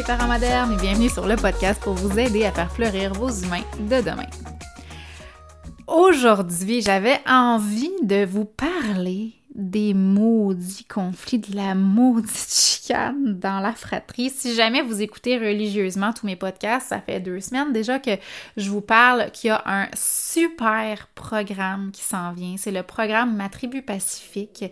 les parents modernes et bienvenue sur le podcast pour vous aider à faire fleurir vos humains de demain. Aujourd'hui, j'avais envie de vous parler des maudits conflits, de la maudite chicane dans la fratrie. Si jamais vous écoutez religieusement tous mes podcasts, ça fait deux semaines déjà que je vous parle qu'il y a un super programme qui s'en vient. C'est le programme Ma Tribu Pacifique.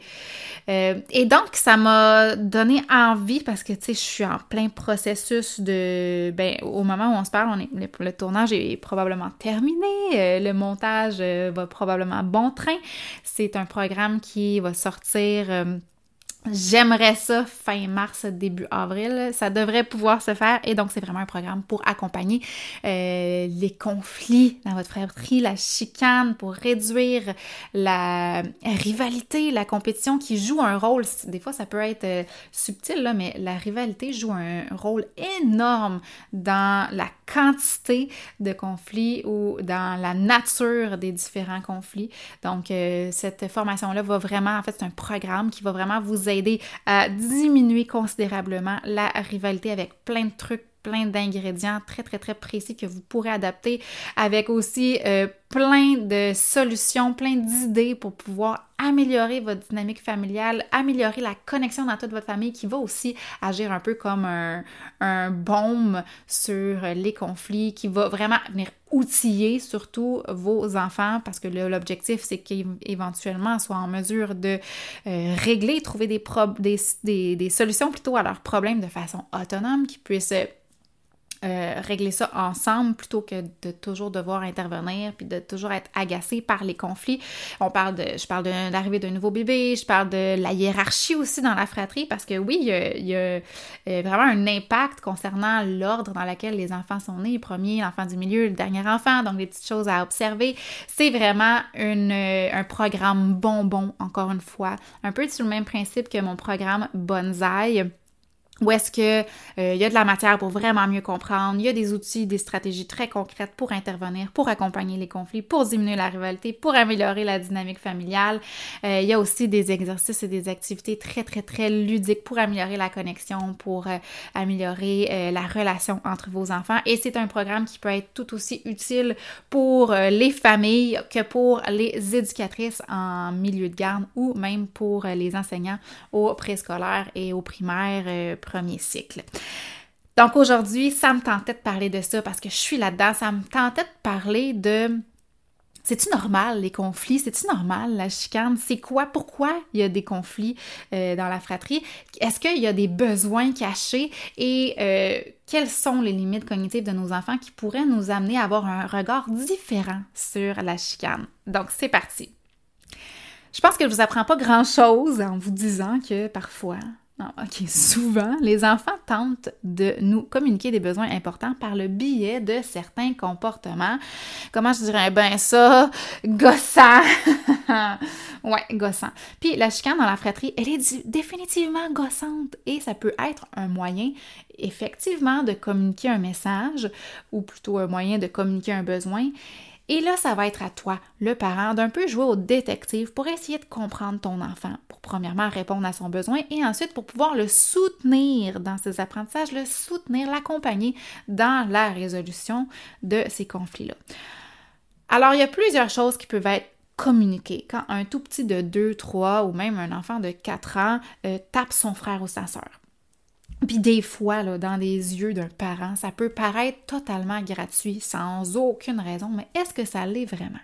Euh, et donc, ça m'a donné envie parce que, tu sais, je suis en plein processus de... Ben, au moment où on se parle, on est, le, tournage est probablement terminé. Euh, le montage euh, va probablement bon train. C'est un programme qui va sortir euh, J'aimerais ça fin mars, début avril. Ça devrait pouvoir se faire. Et donc, c'est vraiment un programme pour accompagner euh, les conflits dans votre fratrie, la chicane, pour réduire la rivalité, la compétition qui joue un rôle. Des fois, ça peut être euh, subtil, là, mais la rivalité joue un rôle énorme dans la quantité de conflits ou dans la nature des différents conflits. Donc, euh, cette formation-là va vraiment, en fait, c'est un programme qui va vraiment vous aider à diminuer considérablement la rivalité avec plein de trucs plein d'ingrédients très, très, très précis que vous pourrez adapter avec aussi euh, plein de solutions, plein d'idées pour pouvoir améliorer votre dynamique familiale, améliorer la connexion dans toute votre famille qui va aussi agir un peu comme un, un baume sur les conflits, qui va vraiment venir outiller surtout vos enfants parce que l'objectif c'est qu'éventuellement soient en mesure de euh, régler, trouver des, des, des, des, solutions plutôt à leurs problèmes de façon autonome, qui puissent euh, régler ça ensemble plutôt que de toujours devoir intervenir puis de toujours être agacé par les conflits. On parle de, je parle de l'arrivée d'un nouveau bébé, je parle de la hiérarchie aussi dans la fratrie parce que oui, il y a, euh, vraiment un impact concernant l'ordre dans lequel les enfants sont nés, premier, l'enfant du milieu, le dernier enfant, donc des petites choses à observer. C'est vraiment euh, un programme bonbon, encore une fois, un peu sur le même principe que mon programme Bonsaï où est-ce que euh, y a de la matière pour vraiment mieux comprendre, il y a des outils, des stratégies très concrètes pour intervenir, pour accompagner les conflits, pour diminuer la rivalité, pour améliorer la dynamique familiale. Euh, il y a aussi des exercices et des activités très très très ludiques pour améliorer la connexion, pour euh, améliorer la relation entre vos enfants et c'est un programme qui peut être tout aussi utile pour les familles que pour les éducatrices en milieu de garde ou même pour les enseignants au préscolaire et au primaire premier cycle. Donc aujourd'hui, ça me tentait de parler de ça parce que je suis là-dedans. Ça me tentait de parler de c'est-tu normal les conflits? C'est-tu normal la chicane? C'est quoi? Pourquoi il y a des conflits euh, dans la fratrie? Est-ce qu'il y a des besoins cachés? Et euh, quelles sont les limites cognitives de nos enfants qui pourraient nous amener à avoir un regard différent sur la chicane? Donc c'est parti. Je pense que je vous apprends pas grand-chose en vous disant que parfois ah, OK, souvent, les enfants tentent de nous communiquer des besoins importants par le biais de certains comportements. Comment je dirais? Ben ça, gossant. ouais, gossant. Puis la chicane dans la fratrie, elle est définitivement gossante et ça peut être un moyen effectivement de communiquer un message ou plutôt un moyen de communiquer un besoin et là, ça va être à toi, le parent, d'un peu jouer au détective pour essayer de comprendre ton enfant, pour premièrement répondre à son besoin et ensuite pour pouvoir le soutenir dans ses apprentissages, le soutenir, l'accompagner dans la résolution de ces conflits-là. Alors, il y a plusieurs choses qui peuvent être communiquées quand un tout petit de 2, 3 ou même un enfant de 4 ans euh, tape son frère ou sa sœur. Puis des fois, dans les yeux d'un parent, ça peut paraître totalement gratuit, sans aucune raison, mais est-ce que ça l'est vraiment?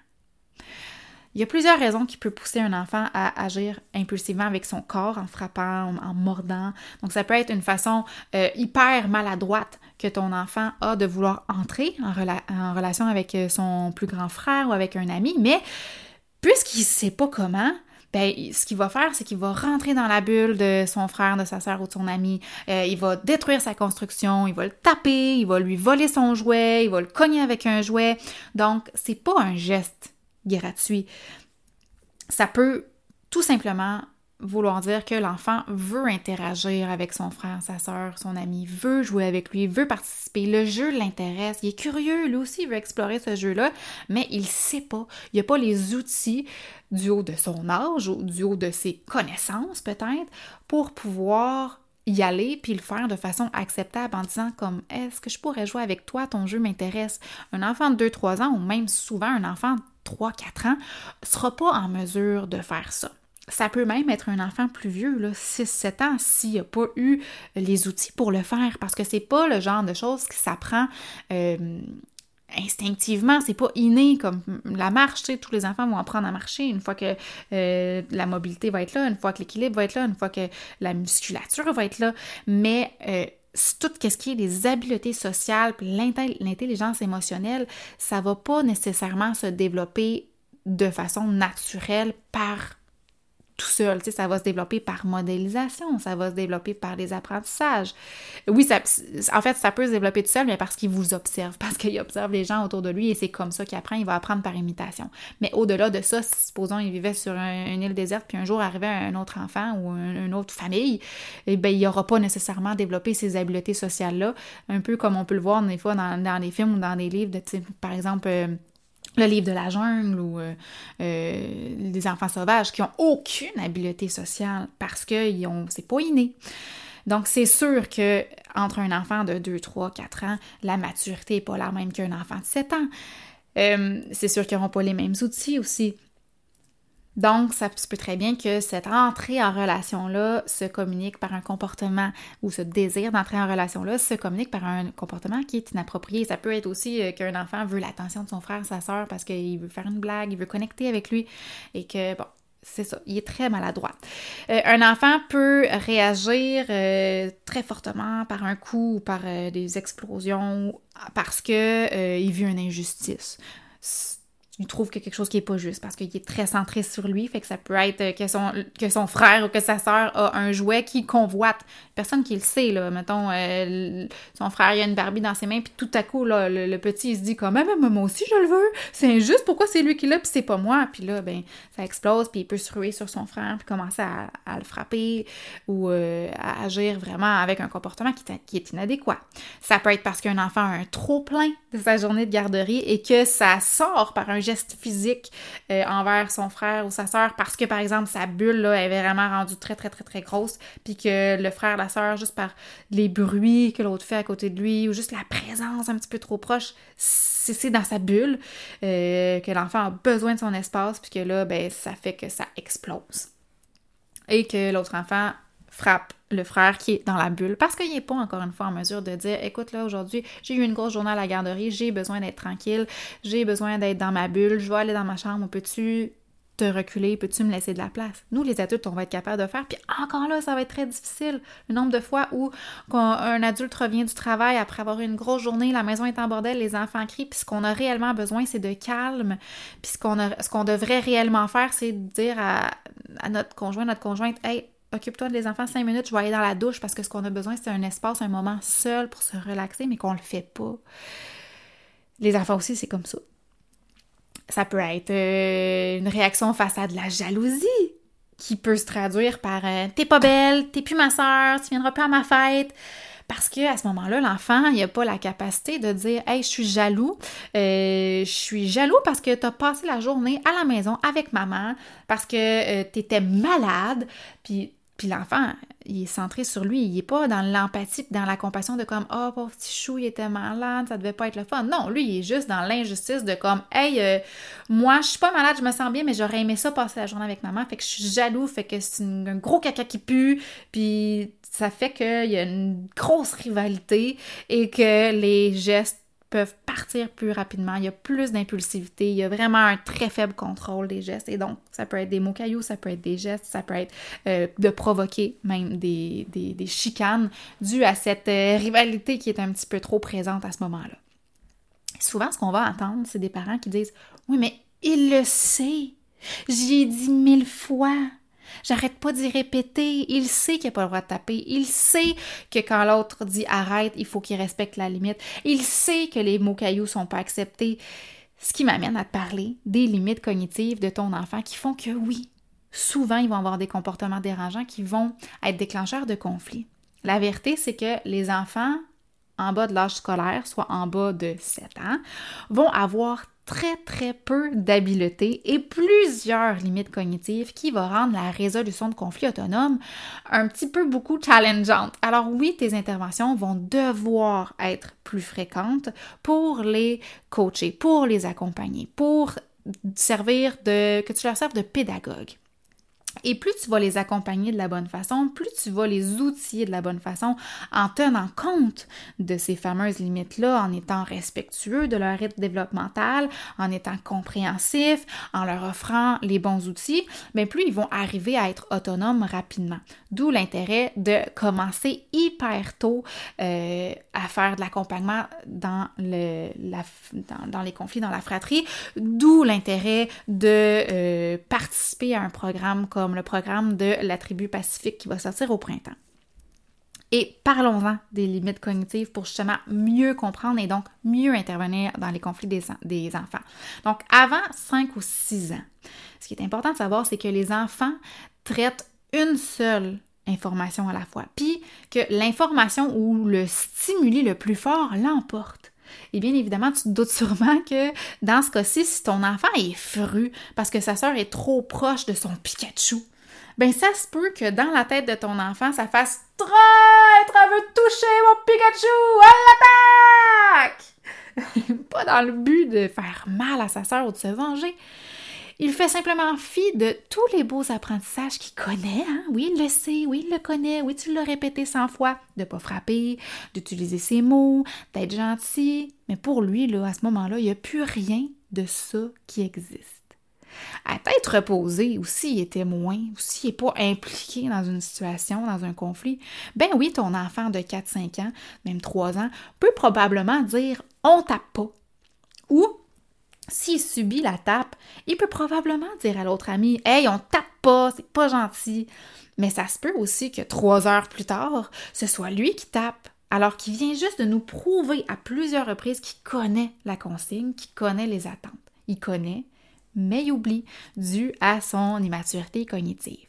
Il y a plusieurs raisons qui peuvent pousser un enfant à agir impulsivement avec son corps, en frappant, en mordant. Donc ça peut être une façon euh, hyper maladroite que ton enfant a de vouloir entrer en, en relation avec euh, son plus grand frère ou avec un ami, mais puisqu'il ne sait pas comment, ben, ce qu'il va faire, c'est qu'il va rentrer dans la bulle de son frère, de sa soeur ou de son ami. Euh, il va détruire sa construction, il va le taper, il va lui voler son jouet, il va le cogner avec un jouet. Donc, c'est pas un geste gratuit. Ça peut tout simplement vouloir dire que l'enfant veut interagir avec son frère, sa soeur, son ami, veut jouer avec lui, veut participer. Le jeu l'intéresse, il est curieux, lui aussi il veut explorer ce jeu-là, mais il sait pas. Il n'a pas les outils du haut de son âge ou du haut de ses connaissances peut-être pour pouvoir y aller puis le faire de façon acceptable en disant comme est-ce que je pourrais jouer avec toi, ton jeu m'intéresse. Un enfant de 2-3 ans ou même souvent un enfant de 3-4 ans sera pas en mesure de faire ça. Ça peut même être un enfant plus vieux, 6-7 ans, s'il n'a pas eu les outils pour le faire, parce que c'est pas le genre de choses qui s'apprend euh, instinctivement, c'est pas inné comme la marche, tu sais, tous les enfants vont apprendre à marcher une fois que euh, la mobilité va être là, une fois que l'équilibre va être là, une fois que la musculature va être là, mais euh, tout ce qui est des habiletés sociales, l'intelligence émotionnelle, ça va pas nécessairement se développer de façon naturelle par tout seul. Tu sais, ça va se développer par modélisation, ça va se développer par des apprentissages. Oui, ça, en fait, ça peut se développer tout seul, mais parce qu'il vous observe, parce qu'il observe les gens autour de lui et c'est comme ça qu'il apprend, il va apprendre par imitation. Mais au-delà de ça, supposons il vivait sur une île déserte, puis un jour arrivait un autre enfant ou une autre famille, eh bien, il n'aura pas nécessairement développé ces habiletés sociales-là, un peu comme on peut le voir des fois dans, dans des films ou dans des livres, de, par exemple... Euh, le livre de la jungle ou euh, euh, des enfants sauvages qui ont aucune habileté sociale parce que ont, c'est pas inné. Donc, c'est sûr que entre un enfant de 2, 3, 4 ans, la maturité n'est pas la même qu'un enfant de 7 ans. Euh, c'est sûr qu'ils n'auront pas les mêmes outils aussi. Donc, ça se peut très bien que cette entrée en relation-là se communique par un comportement ou ce désir d'entrer en relation-là se communique par un comportement qui est inapproprié. Ça peut être aussi euh, qu'un enfant veut l'attention de son frère, sa soeur, parce qu'il veut faire une blague, il veut connecter avec lui et que, bon, c'est ça, il est très maladroit. Euh, un enfant peut réagir euh, très fortement par un coup ou par des explosions parce que il vit une injustice il trouve que quelque chose qui est pas juste parce qu'il est très centré sur lui, fait que ça peut être que son, que son frère ou que sa sœur a un jouet qui convoite. Personne qui le sait, là. Mettons, euh, son frère, a une Barbie dans ses mains, puis tout à coup, là, le, petit, il se dit comme, même ah, moi aussi, je le veux. C'est injuste, pourquoi c'est lui qui l'a, puis c'est pas moi? Puis là, ben, ça explose, puis il peut se ruer sur son frère, puis commencer à, le frapper ou euh, à agir vraiment avec un comportement qui, qui est inadéquat. Ça peut être parce qu'un enfant a un trop plein de sa journée de garderie et que ça sort par un geste physique euh, envers son frère ou sa sœur parce que, par exemple, sa bulle là, est vraiment rendue très, très, très, très grosse, puis que le frère, la sœur, juste par les bruits que l'autre fait à côté de lui ou juste la présence un petit peu trop proche, c'est dans sa bulle euh, que l'enfant a besoin de son espace, puis que là, ben, ça fait que ça explose. Et que l'autre enfant frappe le frère qui est dans la bulle parce qu'il n'est pas encore une fois en mesure de dire écoute là aujourd'hui j'ai eu une grosse journée à la garderie, j'ai besoin d'être tranquille, j'ai besoin d'être dans ma bulle, je vais aller dans ma chambre, peux-tu te reculer, peux-tu me laisser de la place? Nous, les adultes, on va être capable de faire, puis encore là, ça va être très difficile. Le nombre de fois où un adulte revient du travail après avoir eu une grosse journée, la maison est en bordel, les enfants crient, puis ce qu'on a réellement besoin, c'est de calme, puis ce qu'on, ce qu'on devrait réellement faire, c'est de dire à, à notre conjoint, notre conjointe, hey, occupe-toi des enfants cinq minutes, je vais aller dans la douche parce que ce qu'on a besoin, c'est un espace, un moment seul pour se relaxer, mais qu'on le fait pas. Les enfants aussi, c'est comme ça. Ça peut être euh, une réaction face à de la jalousie qui peut se traduire par euh, T'es pas belle, t'es plus ma soeur, tu viendras plus à ma fête. Parce que à ce moment-là, l'enfant, il n'a pas la capacité de dire Hey, je suis jaloux. Euh, je suis jaloux parce que tu as passé la journée à la maison avec maman, parce que tu étais malade. Puis puis l'enfant, il est centré sur lui, il est pas dans l'empathie, dans la compassion de comme oh pauvre petit chou, il était malade, ça devait pas être le fun. Non, lui, il est juste dans l'injustice de comme hey, euh, moi je suis pas malade, je me sens bien, mais j'aurais aimé ça passer la journée avec maman, fait que je suis jaloux, fait que c'est un gros caca qui pue, puis ça fait qu'il y a une grosse rivalité et que les gestes peuvent partir plus rapidement, il y a plus d'impulsivité, il y a vraiment un très faible contrôle des gestes. Et donc, ça peut être des mots cailloux, ça peut être des gestes, ça peut être euh, de provoquer même des, des, chicanes dues à cette euh, rivalité qui est un petit peu trop présente à ce moment-là. Souvent, ce qu'on va entendre, c'est des parents qui disent Oui, mais il le sait. J'y ai dit mille fois. J'arrête pas d'y répéter. Il sait qu'il n'a pas le droit de taper. Il sait que quand l'autre dit arrête, il faut qu'il respecte la limite. Il sait que les mots cailloux sont pas acceptés. Ce qui m'amène à te parler des limites cognitives de ton enfant qui font que oui, souvent ils vont avoir des comportements dérangeants qui vont être déclencheurs de conflits. La vérité, c'est que les enfants en bas de l'âge scolaire, soit en bas de 7 ans, vont avoir très très peu d'habiletés et plusieurs limites cognitives qui vont rendre la résolution de conflits autonomes un petit peu beaucoup challengeante. Alors oui, tes interventions vont devoir être plus fréquentes pour les coacher, pour les accompagner, pour servir de que tu leur serves de pédagogue. Et plus tu vas les accompagner de la bonne façon, plus tu vas les outiller de la bonne façon en tenant compte de ces fameuses limites-là, en étant respectueux de leur rythme développemental, en étant compréhensif, en leur offrant les bons outils, bien plus ils vont arriver à être autonomes rapidement. D'où l'intérêt de commencer hyper tôt euh, à faire de l'accompagnement dans, les conflits dans la fratrie, d'où l'intérêt de euh, participer à un programme comme le programme de la tribu pacifique qui va sortir au printemps. Et parlons-en des limites cognitives pour justement mieux comprendre et donc mieux intervenir dans les conflits des, des enfants. Donc, avant 5 ou 6 ans, ce qui est important de savoir, c'est que les enfants traitent une seule information à la fois, puis que l'information ou le stimuli le plus fort l'emporte. Et bien évidemment, tu te doutes sûrement que dans ce cas-ci, si ton enfant est fru parce que sa sœur est trop proche de son Pikachu, ben ça se peut que dans la tête de ton enfant, ça fasse traître, elle veut toucher mon Pikachu, elle l'attaque! Pas dans le but de faire mal à sa sœur ou de se venger. Il fait simplement fi de tous les beaux apprentissages qu'il connaît. Hein? Oui, il le sait, oui, il le connaît, oui, tu l'as répété cent fois, de ne pas frapper, d'utiliser ses mots, d'être gentil. Mais pour lui, là, à ce moment-là, il n'y a plus rien de ça qui existe. À tête reposée, ou s'il est témoin, ou s'il n'est pas impliqué dans une situation, dans un conflit, ben oui, ton enfant de 4-5 ans, même 3 ans, peut probablement dire on tape pas. Ou s'il subit la tape, il peut probablement dire à l'autre ami Hey, on tape pas, c'est pas gentil. Mais ça se peut aussi que trois heures plus tard, ce soit lui qui tape, alors qu'il vient juste de nous prouver à plusieurs reprises qu'il connaît la consigne, qu'il connaît les attentes. Il connaît, mais il oublie, dû à son immaturité cognitive.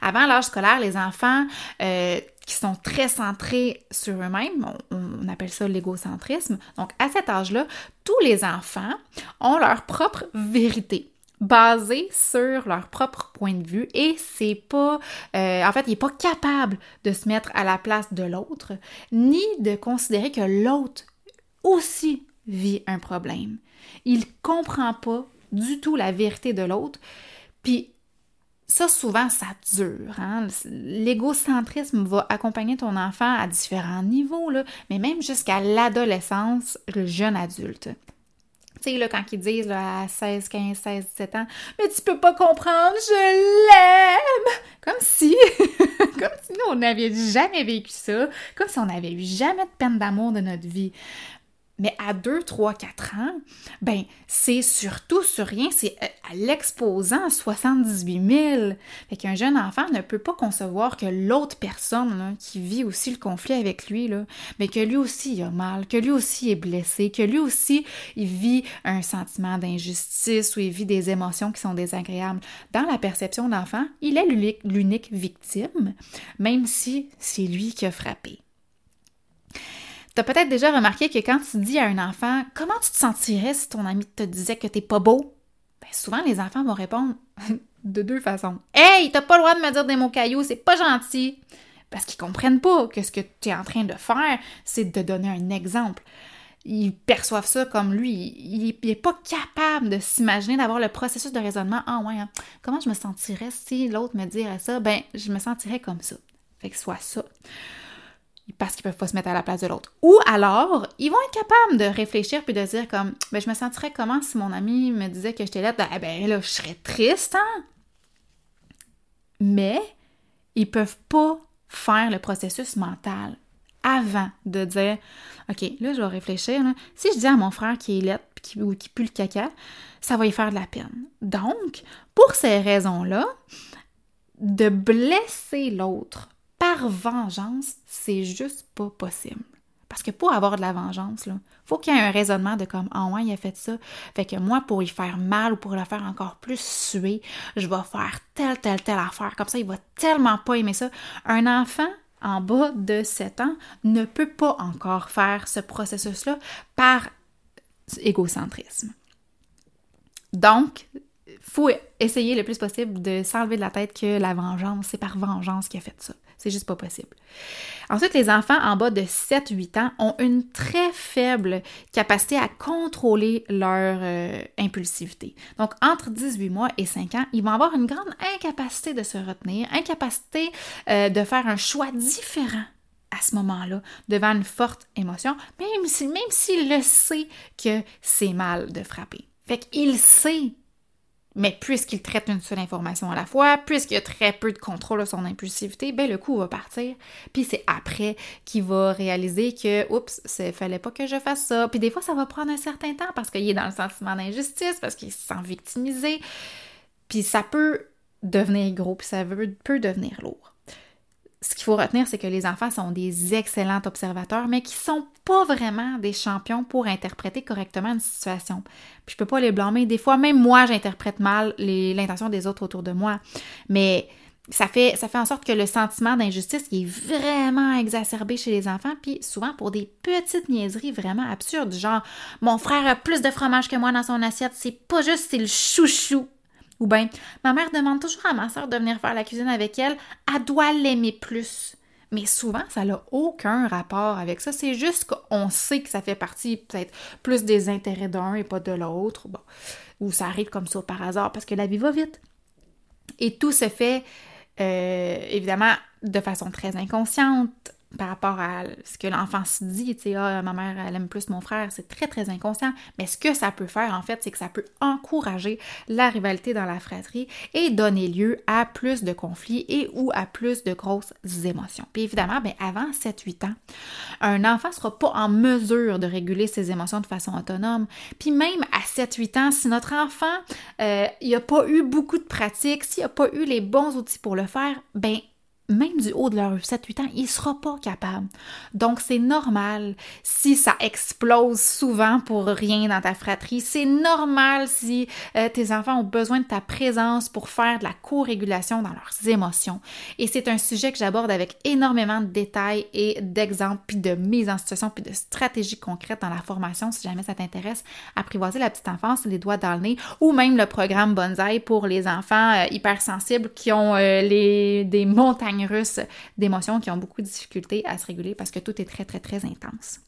Avant l'âge scolaire, les enfants euh, qui sont très centrés sur eux-mêmes, on, appelle ça l'égocentrisme. Donc, à cet âge-là, tous les enfants ont leur propre vérité basée sur leur propre point de vue et c'est pas euh, en fait il n'est pas capable de se mettre à la place de l'autre ni de considérer que l'autre aussi vit un problème. Il comprend pas du tout la vérité de l'autre. Puis ça, souvent, ça dure. Hein? L'égocentrisme va accompagner ton enfant à différents niveaux, mais même jusqu'à l'adolescence, le jeune adulte. Tu sais, là, quand ils disent à 16, 15, 16, 17 ans, mais tu peux pas comprendre, je l'aime! Comme si, comme si nous, on n'avait jamais vécu ça, comme si on n'avait eu jamais de peine d'amour de notre vie. Mais à 2, 3, 4 ans, ben, c'est surtout sur rien, c'est euh, à l'exposant 78 000. Fait qu'un jeune enfant ne peut pas concevoir que l'autre personne qui vit aussi le conflit avec lui, mais que lui aussi il a mal, que lui aussi est blessé, que lui aussi il vit un sentiment d'injustice ou il vit des émotions qui sont désagréables. Dans la perception d'enfant, il est l'unique victime, même si c'est lui qui a frappé. T'as peut-être déjà remarqué que quand tu dis à un enfant comment tu te sentirais si ton ami te disait que t'es pas beau, ben souvent les enfants vont répondre de deux façons. Hey, t'as pas le droit de me dire des mots cailloux, c'est pas gentil. Parce qu'ils comprennent pas que ce que tu es en train de faire, c'est de donner un exemple. Ils perçoivent ça comme lui. Il, n'est pas capable de s'imaginer d'avoir le processus de raisonnement. Ah ouais, hein. comment je me sentirais si l'autre me dirait ça? Ben, je me sentirais comme ça. Fait que soit ça parce qu'ils peuvent pas se mettre à la place de l'autre. Ou alors, ils vont être capables de réfléchir puis de dire comme, ben je me sentirais comment si mon ami me disait que j'étais là, ben, eh ben là, je serais triste, hein? Mais ils peuvent pas faire le processus mental avant de dire, OK, là, je vais réfléchir. Si je dis à mon frère qui est lettre qui, ou qui pue le caca, ça va y faire de la peine. Donc, pour ces raisons-là, de blesser l'autre par vengeance, c'est juste pas possible. Parce que pour avoir de la vengeance, il faut qu'il y ait un raisonnement de comme Ah ouais, il a fait ça. Fait que moi, pour y faire mal ou pour le faire encore plus suer, je vais faire telle, telle, telle affaire. Comme ça, il va tellement pas aimer ça. Un enfant en bas de 7 ans ne peut pas encore faire ce processus-là par égocentrisme. Donc, faut essayer le plus possible de s'enlever de la tête que la vengeance, c'est par vengeance qu'il a fait ça. C'est juste pas possible. Ensuite, les enfants en bas de 7-8 ans ont une très faible capacité à contrôler leur euh, impulsivité. Donc, entre 18 mois et 5 ans, ils vont avoir une grande incapacité de se retenir, incapacité euh, de faire un choix différent à ce moment-là, devant une forte émotion, même s'il même s'il le sait que c'est mal de frapper. Fait qu'il sait mais puisqu'il traite une seule information à la fois, puisqu'il a très peu de contrôle de son impulsivité, ben le coup va partir. Puis c'est après qu'il va réaliser que, oups, il fallait pas que je fasse ça. Puis des fois, ça va prendre un certain temps parce qu'il est dans le sentiment d'injustice, parce qu'il se sent victimisé. Puis ça peut devenir gros, puis ça peut devenir lourd ce qu'il faut retenir, c'est que les enfants sont des excellents observateurs, mais qui sont pas vraiment des champions pour interpréter correctement une situation. Puis je peux pas les blâmer. Des fois, même moi, j'interprète mal l'intention des autres autour de moi. Mais ça fait, ça fait en sorte que le sentiment d'injustice est vraiment exacerbé chez les enfants, puis souvent pour des petites niaiseries vraiment absurdes, genre mon frère a plus de fromage que moi dans son assiette, c'est pas juste, c'est le chouchou. Ou bien, ma mère demande toujours à ma soeur de venir faire la cuisine avec elle, elle doit l'aimer plus. Mais souvent, ça n'a aucun rapport avec ça. C'est juste qu'on sait que ça fait partie peut-être plus des intérêts d'un et pas de l'autre. Ou ça arrive comme ça par hasard parce que la vie va vite. Et tout se fait, euh, évidemment, de façon très inconsciente par rapport à ce que l'enfant se dit, tu sais, ah, ma mère, elle aime plus mon frère, c'est très, très inconscient. Mais ce que ça peut faire, en fait, c'est que ça peut encourager la rivalité dans la fratrie et donner lieu à plus de conflits et ou à plus de grosses émotions. Puis évidemment, bien, avant 7-8 ans, un enfant ne sera pas en mesure de réguler ses émotions de façon autonome. Puis même à 7-8 ans, si notre enfant, euh, n'a pas eu beaucoup de pratique, s'il n'a pas eu les bons outils pour le faire, ben même du haut de leur 7-8 ans, il ne sera pas capable. Donc, c'est normal si ça explose souvent pour rien dans ta fratrie. C'est normal si euh, tes enfants ont besoin de ta présence pour faire de la co-régulation dans leurs émotions. Et c'est un sujet que j'aborde avec énormément de détails et d'exemples, puis de mise en situation, puis de stratégies concrètes dans la formation si jamais ça t'intéresse. Apprivoiser la petite enfance, les doigts dans le nez, ou même le programme Bonsaï pour les enfants euh, hypersensibles qui ont euh, les, des montagnes russes d'émotions qui ont beaucoup de difficultés à se réguler parce que tout est très, très, très intense.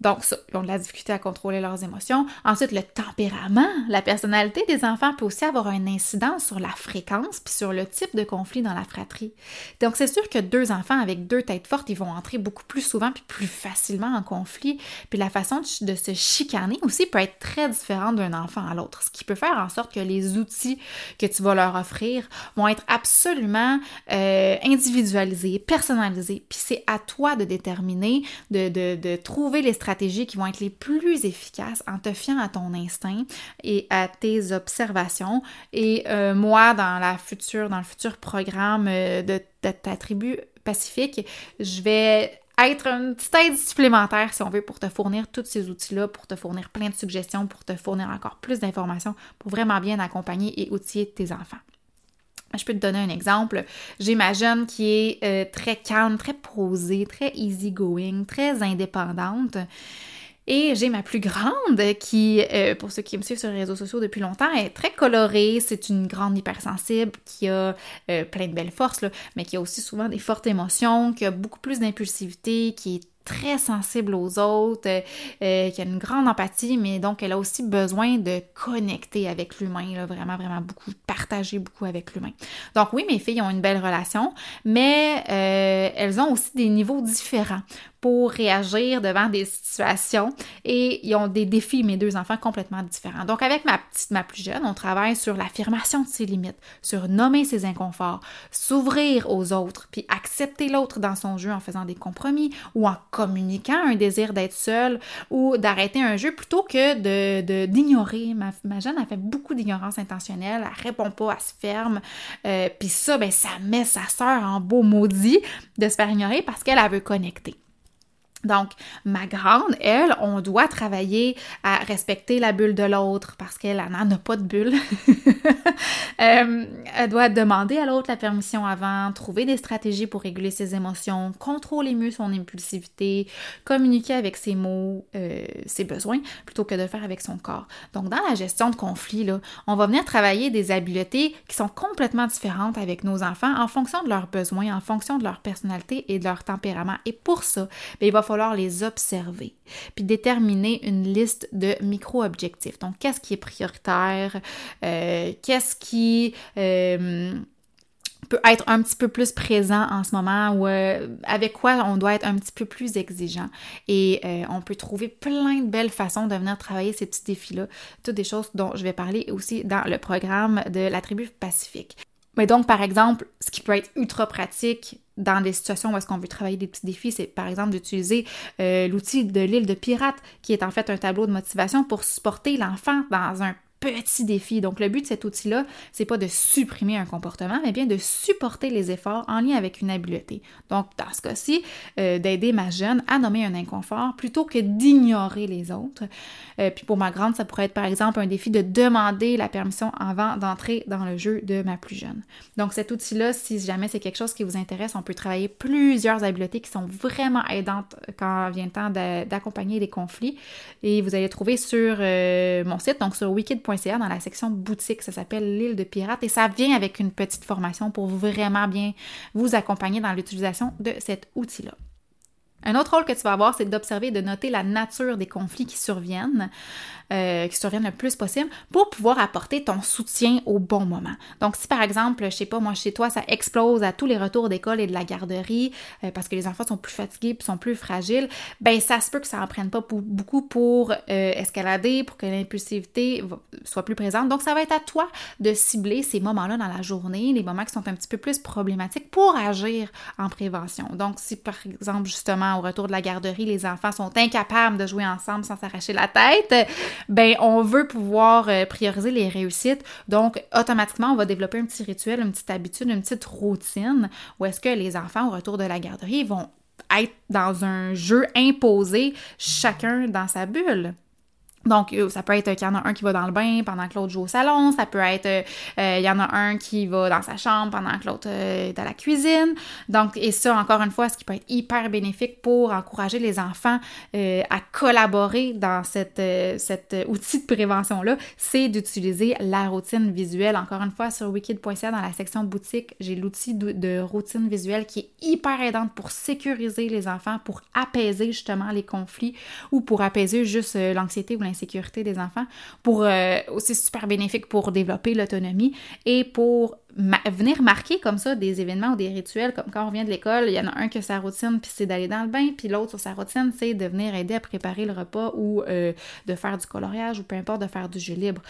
Donc, ça, ils ont de la difficulté à contrôler leurs émotions. Ensuite, le tempérament, la personnalité des enfants peut aussi avoir un incidence sur la fréquence puis sur le type de conflit dans la fratrie. Donc, c'est sûr que deux enfants avec deux têtes fortes, ils vont entrer beaucoup plus souvent puis plus facilement en conflit. Puis la façon de, se chicaner aussi peut être très différente d'un enfant à l'autre, ce qui peut faire en sorte que les outils que tu vas leur offrir vont être absolument euh, individualisés, personnalisés. Puis c'est à toi de déterminer, de, de, de trouver les stratégies stratégies qui vont être les plus efficaces en te fiant à ton instinct et à tes observations. Et euh, moi, dans la future, dans le futur programme euh, de, ta tribu pacifique, je vais être une petite aide supplémentaire, si on veut, pour te fournir tous ces outils-là, pour te fournir plein de suggestions, pour te fournir encore plus d'informations, pour vraiment bien accompagner et outiller tes enfants. Je peux te donner un exemple. J'ai ma jeune qui est euh, très calme, très posée, très easygoing, très indépendante. Et j'ai ma plus grande qui, euh, pour ceux qui me suivent sur les réseaux sociaux depuis longtemps, est très colorée. C'est une grande hypersensible qui a euh, plein de belles forces, mais qui a aussi souvent des fortes émotions, qui a beaucoup plus d'impulsivité, qui est très sensible aux autres, euh, qui a une grande empathie, mais donc elle a aussi besoin de connecter avec l'humain, vraiment, vraiment beaucoup, partager beaucoup avec l'humain. Donc oui, mes filles ont une belle relation, mais euh, elles ont aussi des niveaux différents pour réagir devant des situations et ils ont des défis, mes deux enfants, complètement différents. Donc, avec ma petite, ma plus jeune, on travaille sur l'affirmation de ses limites, sur nommer ses inconforts, s'ouvrir aux autres, puis accepter l'autre dans son jeu en faisant des compromis ou en communiquant un désir d'être seule ou d'arrêter un jeu plutôt que de, d'ignorer. Ma, ma, jeune a fait beaucoup d'ignorance intentionnelle, elle répond pas, elle se ferme. Euh, puis ça, ben, ça met sa sœur en beau maudit de se faire ignorer parce qu'elle veut connecter. Donc, ma grande, elle, on doit travailler à respecter la bulle de l'autre parce qu'elle n'a pas de bulle. Euh, elle doit demander à l'autre la permission avant, trouver des stratégies pour réguler ses émotions, contrôler mieux son impulsivité, communiquer avec ses mots, euh, ses besoins, plutôt que de faire avec son corps. Donc, dans la gestion de conflits, là, on va venir travailler des habiletés qui sont complètement différentes avec nos enfants en fonction de leurs besoins, en fonction de leur personnalité et de leur tempérament. Et pour ça, bien, il va falloir les observer, puis déterminer une liste de micro-objectifs. Donc, qu'est-ce qui est prioritaire, euh, qu'est-ce qui... Euh, peut être un petit peu plus présent en ce moment ou euh, avec quoi on doit être un petit peu plus exigeant? Et on peut trouver plein de belles façons de venir travailler ces petits défis-là, toutes des choses dont je vais parler aussi dans le programme de la tribu pacifique. Mais donc, par exemple, ce qui peut être ultra pratique dans des situations où est-ce qu'on veut travailler des petits défis, c'est par exemple d'utiliser euh, l'outil de l'île de pirate, qui est en fait un tableau de motivation pour supporter l'enfant dans un petit défi. Donc, le but de cet outil-là, c'est pas de supprimer un comportement, mais bien de supporter les efforts en lien avec une habileté. Donc, dans ce cas-ci, euh, d'aider ma jeune à nommer un inconfort plutôt que d'ignorer les autres. Euh, puis pour ma grande, ça pourrait être par exemple un défi de demander la permission avant d'entrer dans le jeu de ma plus jeune. Donc, cet outil-là, si jamais c'est quelque chose qui vous intéresse, on peut travailler plusieurs habiletés qui sont vraiment aidantes quand vient le temps d'accompagner les conflits. Et vous allez trouver sur euh, mon site, donc sur dans la section boutique. Ça s'appelle l'île de pirate et ça vient avec une petite formation pour vraiment bien vous accompagner dans l'utilisation de cet outil-là. Un autre rôle que tu vas avoir, c'est d'observer et de noter la nature des conflits qui surviennent. Euh, qui surviennent le plus possible pour pouvoir apporter ton soutien au bon moment. Donc, si par exemple, je sais pas, moi chez toi, ça explose à tous les retours d'école et de la garderie euh, parce que les enfants sont plus fatigués sont plus fragiles, ben ça se peut que ça en prenne pas beaucoup pour euh, escalader, pour que l'impulsivité soit plus présente. Donc, ça va être à toi de cibler ces moments-là dans la journée, les moments qui sont un petit peu plus problématiques pour agir en prévention. Donc, si par exemple, justement, au retour de la garderie, les enfants sont incapables de jouer ensemble sans s'arracher la tête, ben on veut pouvoir euh, prioriser les réussites. Donc, automatiquement, on va développer un petit rituel, une petite habitude, une petite routine où est-ce que les enfants, au retour de la garderie, vont être dans un jeu imposé, chacun dans sa bulle. Donc, euh, ça peut être qu'il y en a un qui va dans le bain pendant que l'autre joue au salon. Ça peut être, euh, euh, il y en a un qui va dans sa chambre pendant que l'autre est à la cuisine. Donc, et ça, encore une fois, ce qui peut être hyper bénéfique pour encourager les enfants à collaborer dans cet outil de prévention-là, c'est d'utiliser la routine visuelle. Encore une fois, sur wikid.ca, dans la section boutique, j'ai l'outil de, de, routine visuelle qui est hyper aidante pour sécuriser les enfants, pour apaiser justement les conflits ou pour apaiser juste l'anxiété ou l'insécurité sécurité des enfants, pour euh, aussi super bénéfique pour développer l'autonomie et pour venir marquer comme ça des événements ou des rituels, comme quand on vient de l'école, il y en a un que sa routine, puis c'est d'aller dans le bain, puis l'autre sur sa routine, c'est de venir aider à préparer le repas ou euh, de faire du coloriage ou peu importe, de faire du jeu libre.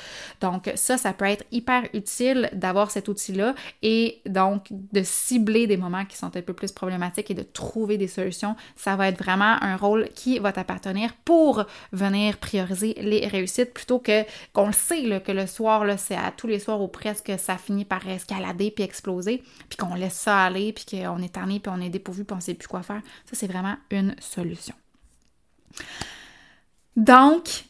Donc ça, ça peut être hyper utile d'avoir cet outil-là et donc de cibler des moments qui sont un peu plus problématiques et de trouver des solutions. Ça va être vraiment un rôle qui va t'appartenir pour venir prioriser les réussites plutôt que qu'on le sait là, que le soir, là, c'est à tous les soirs ou presque ça finit par escalader puis exploser, puis qu'on laisse ça aller, puis qu'on est tanné, puis on est dépourvu, puis on sait plus quoi faire. Ça, c'est vraiment une solution. Donc,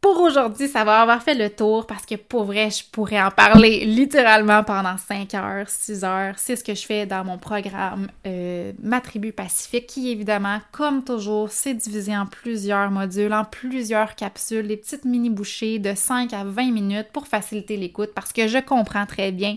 pour aujourd'hui, ça va avoir fait le tour parce que pour vrai, je pourrais en parler littéralement pendant 5 heures, 6 heures. C'est ce que je fais dans mon programme euh, Ma tribu pacifique qui évidemment, comme toujours, c'est divisé en plusieurs modules, en plusieurs capsules, des petites mini-bouchées de 5 à 20 minutes pour faciliter l'écoute parce que je comprends très bien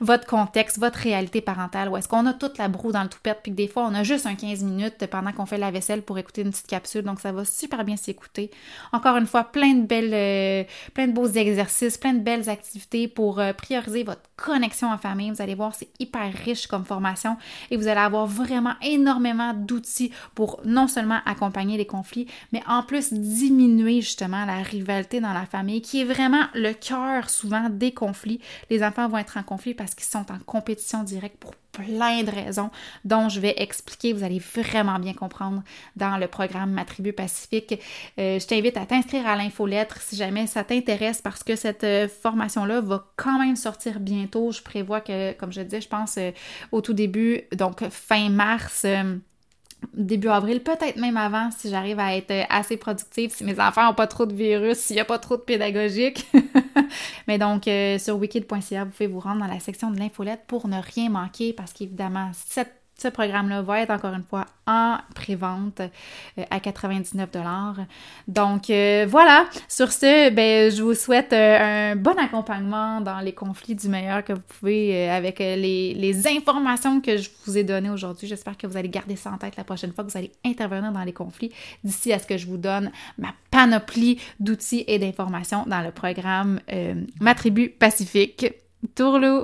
votre contexte, votre réalité parentale où est-ce qu'on a toute la broue dans le toupette puis que des fois on a juste un 15 minutes pendant qu'on fait la vaisselle pour écouter une petite capsule donc ça va super bien s'écouter. Encore une fois, plein euh, plein de beaux exercices, plein de belles activités pour euh, prioriser votre connexion en famille. Vous allez voir, c'est hyper riche comme formation et vous allez avoir vraiment énormément d'outils pour non seulement accompagner les conflits, mais en plus diminuer justement la rivalité dans la famille qui est vraiment le cœur souvent des conflits. Les enfants vont être en conflit parce qu'ils sont en compétition directe pour plein de raisons dont je vais expliquer. Vous allez vraiment bien comprendre dans le programme Ma Tribu Pacifique. Euh, je t'invite à t'inscrire à l'infolettre si jamais ça t'intéresse parce que cette euh, formation-là va quand même sortir bientôt. Je prévois que, comme je disais, je pense euh, au tout début, donc fin mars début avril, peut-être même avant si j'arrive à être assez productive, si mes enfants n'ont pas trop de virus, s'il n'y a pas trop de pédagogique. Mais donc, euh, sur wikid.ca, vous pouvez vous rendre dans la section de l'infolette pour ne rien manquer parce qu'évidemment, cette ce programme-là va être encore une fois en pré-vente euh, à 99 Donc euh, voilà, sur ce, ben, je vous souhaite euh, un bon accompagnement dans les conflits du meilleur que vous pouvez avec les, les, informations que je vous ai données aujourd'hui. J'espère que vous allez garder ça en tête la prochaine fois que vous allez intervenir dans les conflits d'ici à ce que je vous donne ma panoplie d'outils et d'informations dans le programme Ma tribu pacifique. Tourlou!